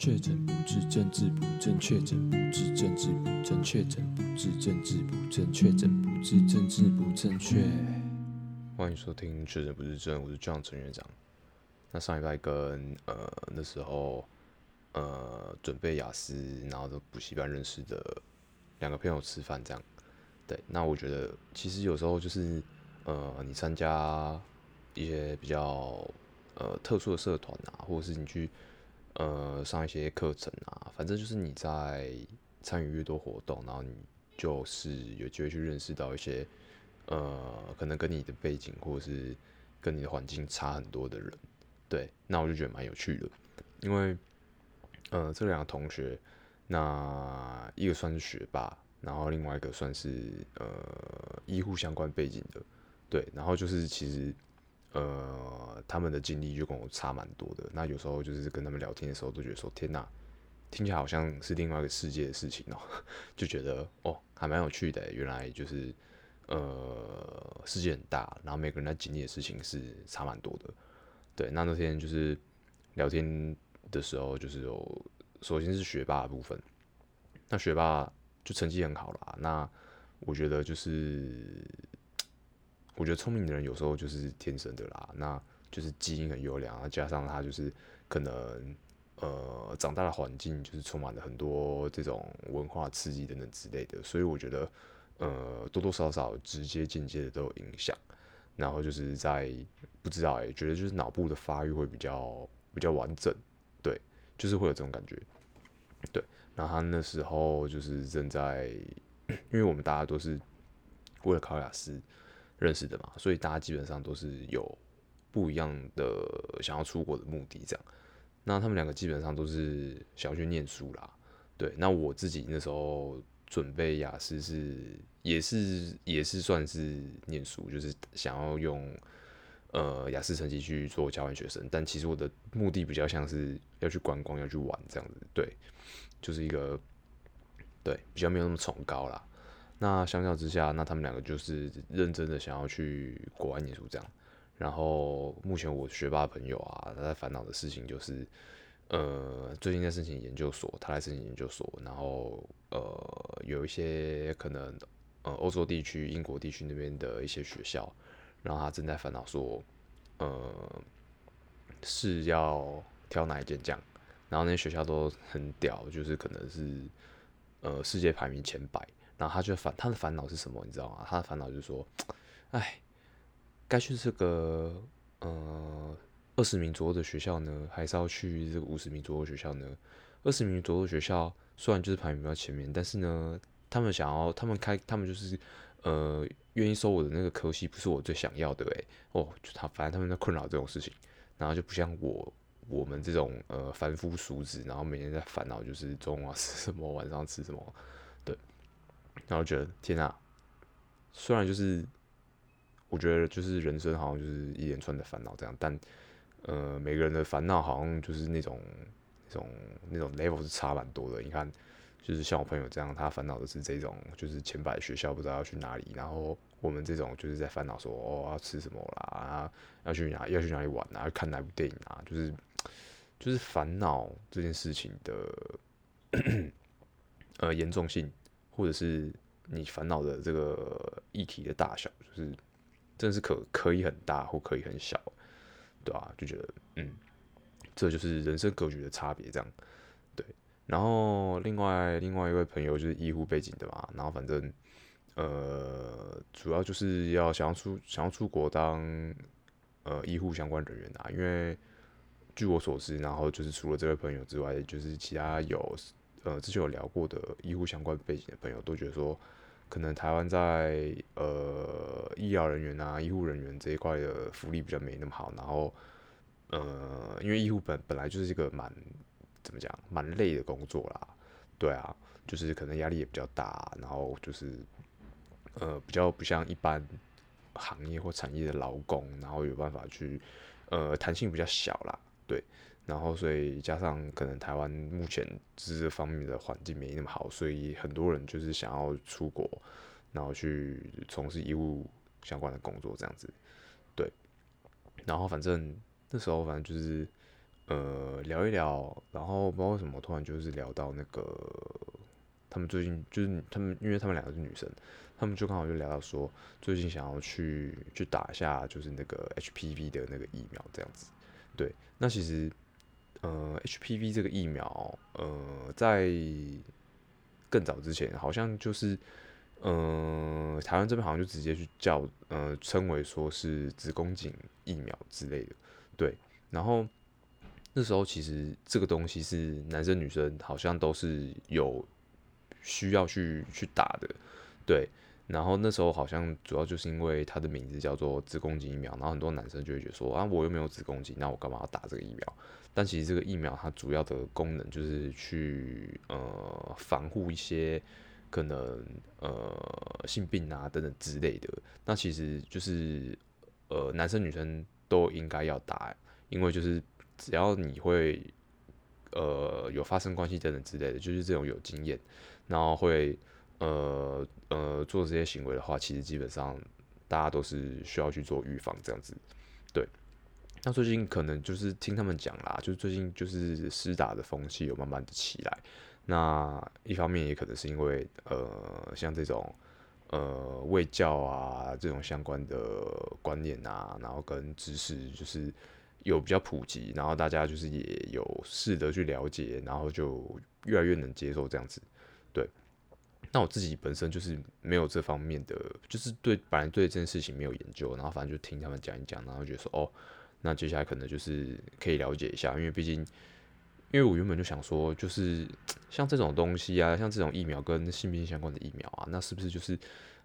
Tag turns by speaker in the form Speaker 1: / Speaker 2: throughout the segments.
Speaker 1: 确诊不治，政治不正确；确诊不治，政治不正确；确诊不治，政治不正确；确诊不治，政治不正确。欢迎收听《确诊不治症》，我是 John 陈院长。那上礼拜跟呃那时候呃准备雅思，然后的补习班认识的两个朋友吃饭，这样。对，那我觉得其实有时候就是呃你参加一些比较呃特殊的社团啊，或者是你去。呃，上一些课程啊，反正就是你在参与越多活动，然后你就是有机会去认识到一些呃，可能跟你的背景或者是跟你的环境差很多的人，对，那我就觉得蛮有趣的，因为呃，这两个同学，那一个算是学霸，然后另外一个算是呃医护相关背景的，对，然后就是其实。呃，他们的经历就跟我差蛮多的。那有时候就是跟他们聊天的时候，都觉得说：“天哪，听起来好像是另外一个世界的事情哦。”就觉得哦，还蛮有趣的。原来就是呃，世界很大，然后每个人在经历的事情是差蛮多的。对，那那天就是聊天的时候，就是有首先是学霸的部分。那学霸就成绩很好啦。那我觉得就是。我觉得聪明的人有时候就是天生的啦，那就是基因很优良，加上他就是可能呃长大的环境就是充满了很多这种文化刺激等等之类的，所以我觉得呃多多少少直接间接的都有影响。然后就是在不知道哎、觉得就是脑部的发育会比较比较完整，对，就是会有这种感觉。对，然后他那时候就是正在，因为我们大家都是为了考雅思。认识的嘛，所以大家基本上都是有不一样的想要出国的目的，这样。那他们两个基本上都是想要去念书啦，对。那我自己那时候准备雅思是也是也是算是念书，就是想要用呃雅思成绩去做交换学生，但其实我的目的比较像是要去观光，要去玩这样子，对，就是一个对比较没有那么崇高啦。那相较之下，那他们两个就是认真的想要去国外念书这样。然后目前我学霸朋友啊，他在烦恼的事情就是，呃，最近在申请研究所，他在申请研究所，然后呃，有一些可能呃欧洲地区、英国地区那边的一些学校，然后他正在烦恼说，呃，是要挑哪一间这样。然后那些学校都很屌，就是可能是呃世界排名前百。然后他就烦，他的烦恼是什么？你知道吗？他的烦恼就是说，哎，该去这个呃二十名左右的学校呢，还是要去这个五十名左右的学校呢？二十名左右的学校虽然就是排名比较前面，但是呢，他们想要，他们开，他们就是呃愿意收我的那个科系，不是我最想要的哎。哦，就他反正他们在困扰这种事情，然后就不像我我们这种呃凡夫俗子，然后每天在烦恼就是中午要吃什么，晚上吃什么。然后觉得天啊，虽然就是我觉得就是人生好像就是一连串的烦恼这样，但呃每个人的烦恼好像就是那种那种那种 level 是差蛮多的。你看，就是像我朋友这样，他烦恼的是这种就是前百学校不知道要去哪里，然后我们这种就是在烦恼说哦要吃什么啦，要去哪要去哪里玩啊，要看哪部电影啊，就是就是烦恼这件事情的 呃严重性。或者是你烦恼的这个议题的大小，就是真的是可可以很大或可以很小，对吧、啊？就觉得嗯，这就是人生格局的差别，这样对。然后另外另外一位朋友就是医护背景的嘛，然后反正呃，主要就是要想要出想要出国当呃医护相关人员啊，因为据我所知，然后就是除了这位朋友之外，就是其他有。呃，之前有聊过的医护相关背景的朋友都觉得说，可能台湾在呃医疗人员啊、医护人员这一块的福利比较没那么好，然后呃，因为医护本本来就是一个蛮怎么讲蛮累的工作啦，对啊，就是可能压力也比较大，然后就是呃比较不像一般行业或产业的劳工，然后有办法去呃弹性比较小啦，对。然后，所以加上可能台湾目前这方面的环境没那么好，所以很多人就是想要出国，然后去从事医务相关的工作这样子。对。然后反正那时候反正就是，呃聊一聊，然后不知道为什么突然就是聊到那个他们最近就是他们，因为他们两个是女生，他们就刚好就聊到说最近想要去去打一下就是那个 HPV 的那个疫苗这样子。对，那其实呃 HPV 这个疫苗呃在更早之前好像就是。呃，台湾这边好像就直接去叫，呃，称为说是子宫颈疫苗之类的，对。然后那时候其实这个东西是男生女生好像都是有需要去去打的，对。然后那时候好像主要就是因为它的名字叫做子宫颈疫苗，然后很多男生就会觉得说啊，我又没有子宫颈，那我干嘛要打这个疫苗？但其实这个疫苗它主要的功能就是去呃防护一些。可能呃性病啊等等之类的，那其实就是呃男生女生都应该要打，因为就是只要你会呃有发生关系等等之类的，就是这种有经验，然后会呃呃做这些行为的话，其实基本上大家都是需要去做预防这样子。对，那最近可能就是听他们讲啦，就是最近就是施打的风气有慢慢的起来。那一方面也可能是因为，呃，像这种，呃，卫教啊，这种相关的观念啊，然后跟知识就是有比较普及，然后大家就是也有试着去了解，然后就越来越能接受这样子。对，那我自己本身就是没有这方面的，就是对本来对这件事情没有研究，然后反正就听他们讲一讲，然后觉得说，哦，那接下来可能就是可以了解一下，因为毕竟。因为我原本就想说，就是像这种东西啊，像这种疫苗跟性病相关的疫苗啊，那是不是就是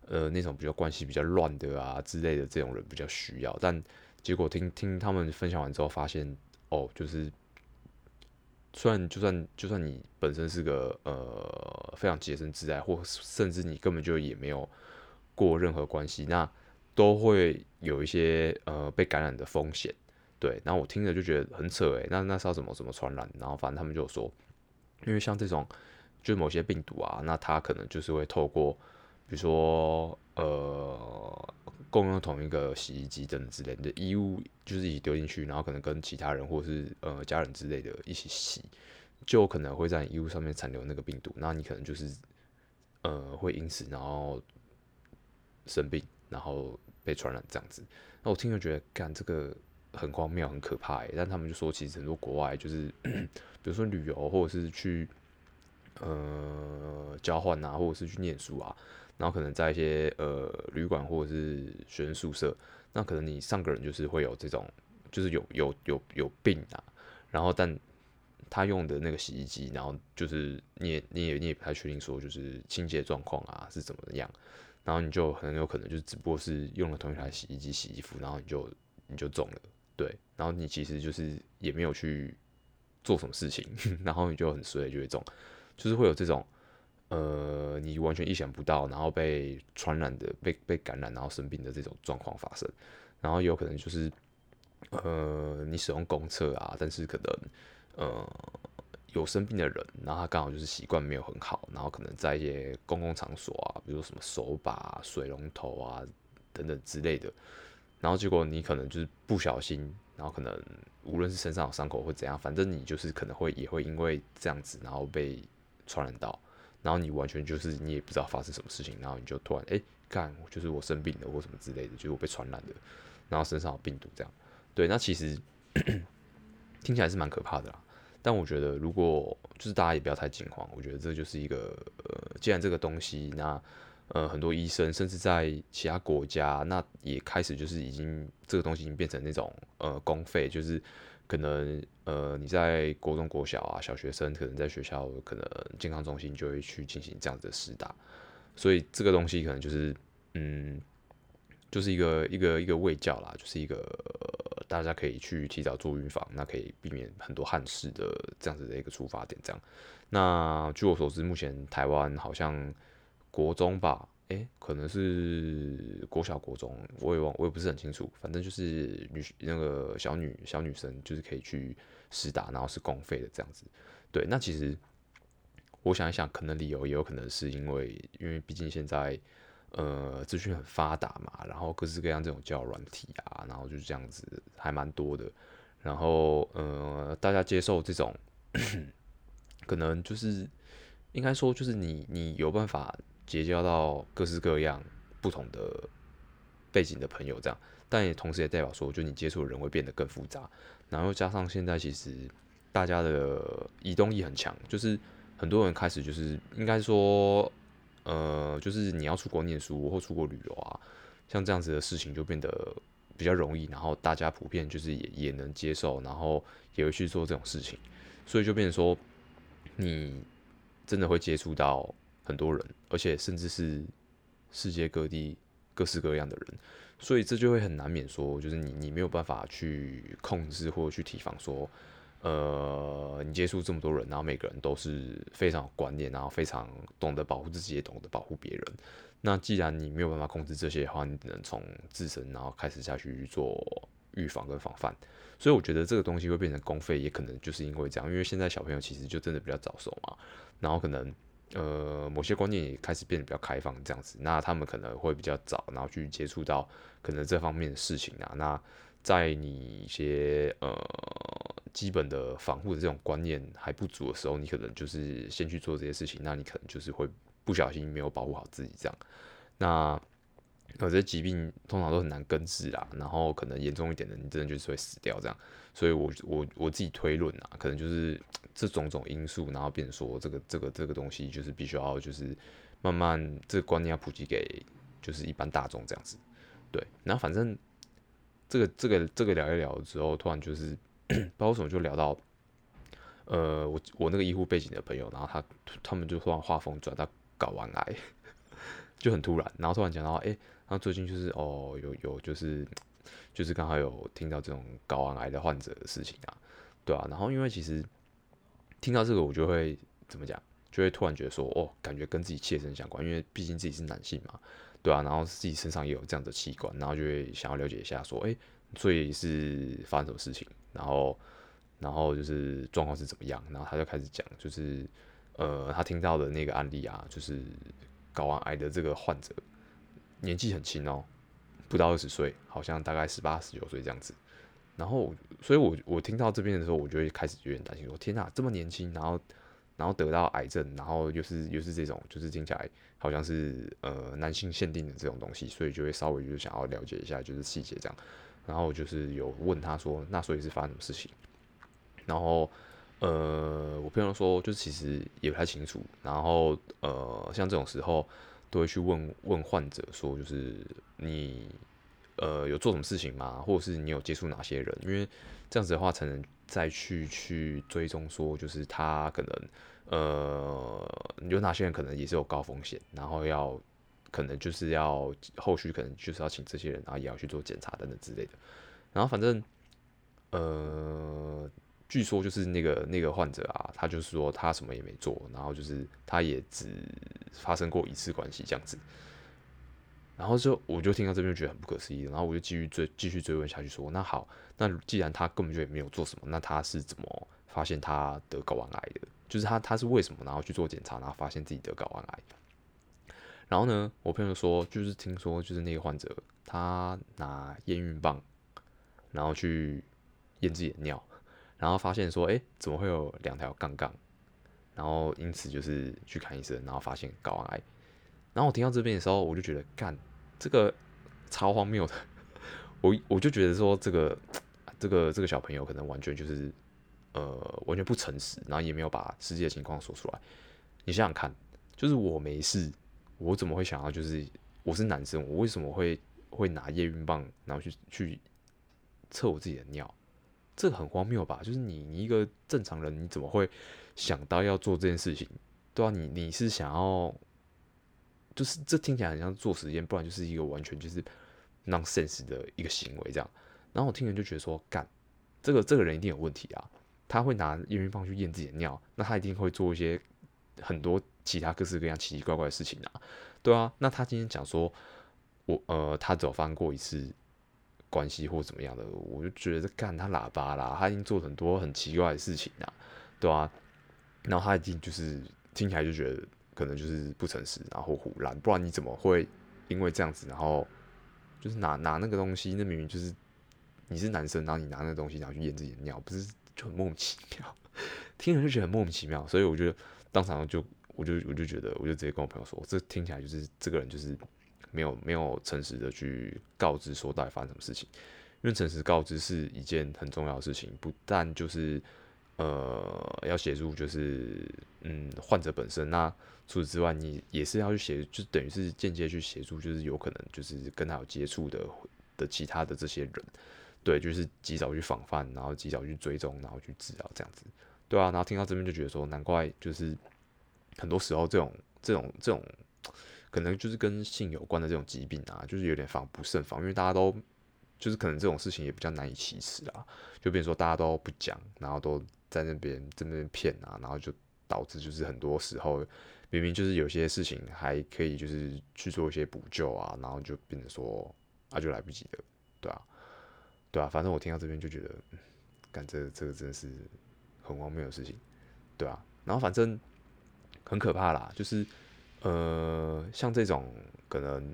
Speaker 1: 呃那种比较关系比较乱的啊之类的这种人比较需要？但结果听听他们分享完之后，发现哦，就是虽然就算就算你本身是个呃非常洁身自爱，或甚至你根本就也没有过任何关系，那都会有一些呃被感染的风险。对，然后我听着就觉得很扯诶，那那是要怎么怎么传染？然后反正他们就说，因为像这种就某些病毒啊，那它可能就是会透过，比如说呃共用同一个洗衣机等之类的衣物，就是一起丢进去，然后可能跟其他人或是呃家人之类的一起洗，就可能会在衣物上面残留那个病毒，那你可能就是呃会因此然后生病，然后被传染这样子。那我听着觉得，干这个。很荒谬，很可怕，但他们就说，其实很多国外就是，比如说旅游，或者是去呃交换啊，或者是去念书啊，然后可能在一些呃旅馆或者是学生宿舍，那可能你上个人就是会有这种，就是有有有有病啊，然后但他用的那个洗衣机，然后就是你也你也你也不太确定说就是清洁状况啊是怎么样，然后你就很有可能就是只不过是用了同一台洗衣机洗衣服，然后你就你就中了。对，然后你其实就是也没有去做什么事情，然后你就很衰，就会中，就是会有这种呃，你完全意想不到，然后被传染的、被被感染，然后生病的这种状况发生，然后有可能就是呃，你使用公厕啊，但是可能呃有生病的人，然后他刚好就是习惯没有很好，然后可能在一些公共场所啊，比如说什么手把、水龙头啊等等之类的。然后结果你可能就是不小心，然后可能无论是身上有伤口或怎样，反正你就是可能会也会因为这样子，然后被传染到，然后你完全就是你也不知道发生什么事情，然后你就突然哎，干，就是我生病了或什么之类的，就是我被传染的，然后身上有病毒这样。对，那其实 听起来是蛮可怕的啦。但我觉得如果就是大家也不要太惊慌，我觉得这就是一个呃，既然这个东西那。呃，很多医生甚至在其他国家，那也开始就是已经这个东西已经变成那种呃公费，就是可能呃你在国中、国小啊，小学生可能在学校可能健康中心就会去进行这样子的施打，所以这个东西可能就是嗯，就是一个一个一个卫教啦，就是一个、大家可以去提早做预防，那可以避免很多憾事的这样子的一个出发点。这样，那据我所知，目前台湾好像。国中吧，诶、可能是国小、国中，我也忘，我也不是很清楚。反正就是女那个小女小女生，就是可以去施打，然后是公费的这样子。对，那其实我想一想，可能理由也有可能是因为，因为毕竟现在呃资讯很发达嘛，然后各式各样这种交友软体啊，然后就是这样子还蛮多的。然后呃，大家接受这种，可能就是应该说就是你你有办法结交到各式各样不同的背景的朋友这样，但也同时也代表说，就你接触的人会变得更复杂，然后加上现在其实大家的移动力很强，就是很多人开始就是应该说。呃，就是你要出国念书或出国旅游啊，像这样子的事情就变得比较容易，然后大家普遍就是也也能接受，然后也会去做这种事情，所以就变成说，你真的会接触到很多人，而且甚至是世界各地各式各样的人，所以这就会很难免说，就是你你没有办法去控制或者去提防说。呃，你接触这么多人，然后每个人都是非常有观念，然后非常懂得保护自己，也懂得保护别人。那既然你没有办法控制这些的话，你只能从自身然后开始下去做预防跟防范。所以我觉得这个东西会变成公费，也可能就是因为这样，因为现在小朋友其实就真的比较早熟嘛，然后可能呃某些观念也开始变得比较开放这样子，那他们可能会比较早，然后去接触到可能这方面的事情啊。那在你一些呃。基本的防护的这种观念还不足的时候，你可能就是先去做这些事情，那你可能就是会不小心没有保护好自己这样。那有些疾病通常都很难根治啦，然后可能严重一点的，你真的就是会死掉这样。所以我我我自己推论啊，可能就是这种种因素，然后变成说这个这个这个东西就是必须要就是慢慢这个观念要普及给就是一般大众这样子。对，然后反正这个这个这个聊一聊之后，突然就是。不知道为什么就聊到，呃，我我那个医护背景的朋友，然后他他们就突然画风转到睾丸癌，就很突然，然后突然讲到，哎、欸，他最近就是哦，有有就是就是刚好有听到这种睾丸癌的患者的事情啊，对啊，然后因为其实听到这个，我就会怎么讲，就会突然觉得说，哦，感觉跟自己切身相关，因为毕竟自己是男性嘛，对啊，然后自己身上也有这样的器官，然后就会想要了解一下，说，哎、欸，所以是发生什么事情？然后，然后就是状况是怎么样？然后他就开始讲，就是呃，他听到的那个案例啊，就是睾丸癌的这个患者，年纪很轻哦，不到二十岁，好像大概十八、十九岁这样子。然后，所以我我听到这边的时候，我就会开始有点担心说，天哪，这么年轻，然后然后得到癌症，然后又是又是这种，就是听起来好像是呃男性限定的这种东西，所以就会稍微就想要了解一下，就是细节这样。然后就是有问他说，那所以是发生什么事情？然后呃，我朋友说，就其实也不太清楚。然后呃，像这种时候都会去问问患者说，就是你呃有做什么事情吗？或者是你有接触哪些人？因为这样子的话，才能再去去追踪说，就是他可能呃有哪些人可能也是有高风险，然后要。可能就是要后续，可能就是要请这些人，然后也要去做检查等等之类的。然后反正，呃，据说就是那个那个患者啊，他就是说他什么也没做，然后就是他也只发生过一次关系这样子。然后就我就听到这边觉得很不可思议，然后我就继续追继续追问下去说，那好，那既然他根本就也没有做什么，那他是怎么发现他得睾丸癌的？就是他他是为什么然后去做检查，然后发现自己得睾丸癌？然后呢，我朋友说，就是听说，就是那个患者，他拿验孕棒，然后去验自己的尿，然后发现说，哎，怎么会有两条杠杠？然后因此就是去看医生，然后发现睾丸癌。然后我听到这边的时候，我就觉得，干，这个超荒谬的。我我就觉得说，这个这个这个小朋友可能完全就是，呃，完全不诚实，然后也没有把实际的情况说出来。你想想看，就是我没事。我怎么会想到，就是我是男生，我为什么会会拿验孕棒，然后去去测我自己的尿？这很荒谬吧？就是你你一个正常人，你怎么会想到要做这件事情？对啊，你你是想要，就是这听起来很像做实验，不然就是一个完全就是 nonsense 的一个行为这样。然后我听人就觉得说，干，这个这个人一定有问题啊！他会拿验孕棒去验自己的尿，那他一定会做一些很多。其他各式各样奇奇怪怪的事情啊，对啊，那他今天讲说，我呃，他只有发生过一次关系或怎么样的，我就觉得干他喇叭啦，他已经做很多很奇怪的事情啊，对啊，然后他已经就是听起来就觉得可能就是不诚实，然后胡乱，不然你怎么会因为这样子，然后就是拿拿那个东西，那明明就是你是男生，然后你拿那个东西然后去验自己的尿，不是就很莫名其妙？听了就觉得很莫名其妙，所以我就当场就我就我就觉得，我就直接跟我朋友说，我这听起来就是这个人就是没有没有诚实的去告知说到底发生什么事情，因为诚实告知是一件很重要的事情，不但就是。呃，要协助就是嗯患者本身，那除此之外，你也是要去协，就等于是间接去协助，就是有可能就是跟他有接触的的其他的这些人，对，就是及早去防范，然后及早去追踪，然后去治疗这样子，对啊，然后听到这边就觉得说，难怪就是很多时候这种这种这种可能就是跟性有关的这种疾病啊，就是有点防不胜防，因为大家都就是可能这种事情也比较难以启齿啊，就比如说大家都不讲，然后都。在那边在那边骗啊，然后就导致就是很多时候明明就是有些事情还可以就是去做一些补救啊，然后就变成说啊就来不及了，对啊，对啊，反正我听到这边就觉得，干这这个真的是很荒谬的事情，对啊，然后反正很可怕啦，就是呃像这种可能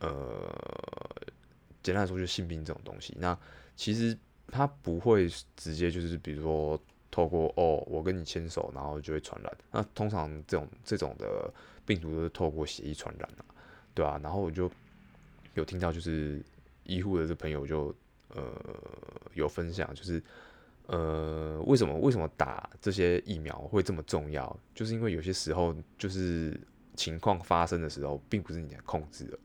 Speaker 1: 呃简单来说就是性病这种东西，那其实。他不会直接就是，比如说透过哦，我跟你牵手，然后就会传染。那通常这种这种的病毒都是透过血液传染啊，对啊，然后我就有听到，就是医护的这朋友就呃有分享，就是呃为什么为什么打这些疫苗会这么重要？就是因为有些时候就是情况发生的时候，并不是你控制的，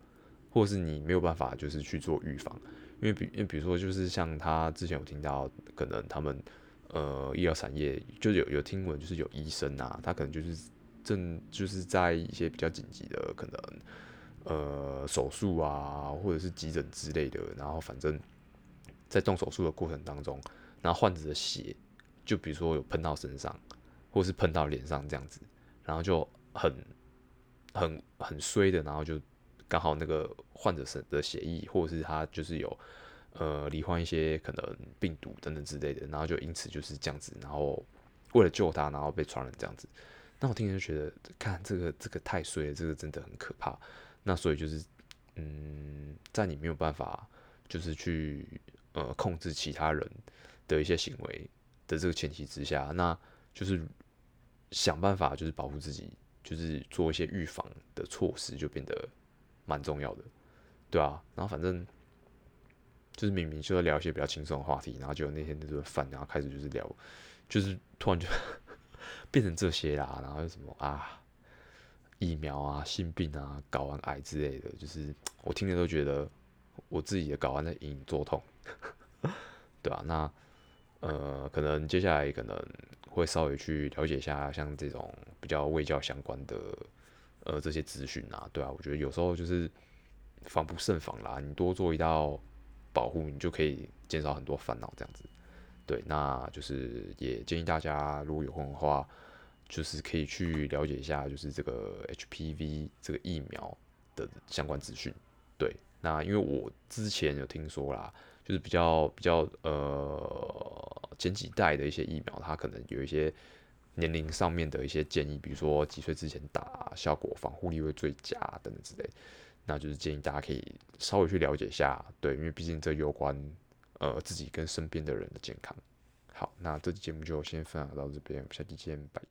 Speaker 1: 或是你没有办法就是去做预防。因为比因为比如说就是像他之前有听到，可能他们呃医疗产业就有有听闻，就是有医生啊，他可能就是正就是在一些比较紧急的可能呃手术啊，或者是急诊之类的，然后反正在动手术的过程当中，然后患者的血就比如说有喷到身上，或是喷到脸上这样子，然后就很很很衰的，然后就。刚好那个患者的血液，或者是他就是有呃罹患一些可能病毒等等之类的，然后就因此就是这样子，然后为了救他，然后被传染这样子。那我听人就觉得，看这个这个太衰了，这个真的很可怕。那所以就是嗯，在你没有办法就是去呃控制其他人的一些行为的这个前提之下，那就是想办法就是保护自己，就是做一些预防的措施，就变得。蛮重要的，对啊，然后反正就是明明就要聊一些比较轻松的话题，然后就那天那顿饭，然后开始就是聊，就是突然就 变成这些啦，然后什么啊疫苗啊、性病啊、睾丸癌之类的，就是我听着都觉得我自己的睾丸在隐隐作痛，对啊，那呃，可能接下来可能会稍微去了解一下像这种比较卫教相关的。呃，这些资讯啊，对啊，我觉得有时候就是防不胜防啦。你多做一道保护，你就可以减少很多烦恼，这样子。对，那就是也建议大家，如果有空的话，就是可以去了解一下，就是这个 HPV 这个疫苗的相关资讯。对，那因为我之前有听说啦，就是比较比较呃前几代的一些疫苗，它可能有一些。年龄上面的一些建议，比如说几岁之前打，效果防护力会最佳等等之类，那就是建议大家可以稍微去了解一下，对，因为毕竟这有关呃自己跟身边的人的健康。好，那这期节目就先分享到这边，我们下期见，拜。